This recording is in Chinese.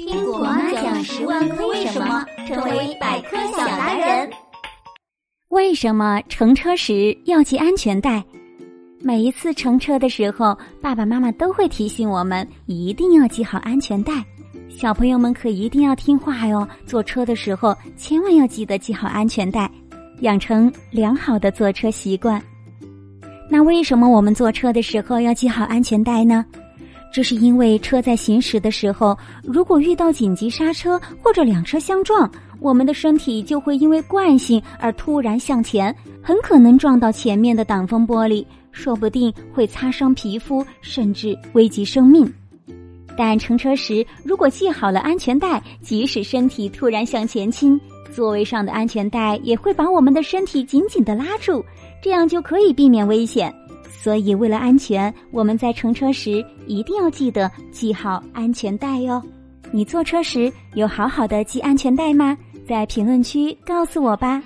听果妈讲十万个为什么，成为百科小达人。为什么乘车时要系安全带？每一次乘车的时候，爸爸妈妈都会提醒我们一定要系好安全带。小朋友们可一定要听话哟，坐车的时候千万要记得系好安全带，养成良好的坐车习惯。那为什么我们坐车的时候要系好安全带呢？这是因为车在行驶的时候，如果遇到紧急刹车或者两车相撞，我们的身体就会因为惯性而突然向前，很可能撞到前面的挡风玻璃，说不定会擦伤皮肤，甚至危及生命。但乘车时如果系好了安全带，即使身体突然向前倾，座位上的安全带也会把我们的身体紧紧的拉住，这样就可以避免危险。所以，为了安全，我们在乘车时一定要记得系好安全带哟。你坐车时有好好的系安全带吗？在评论区告诉我吧。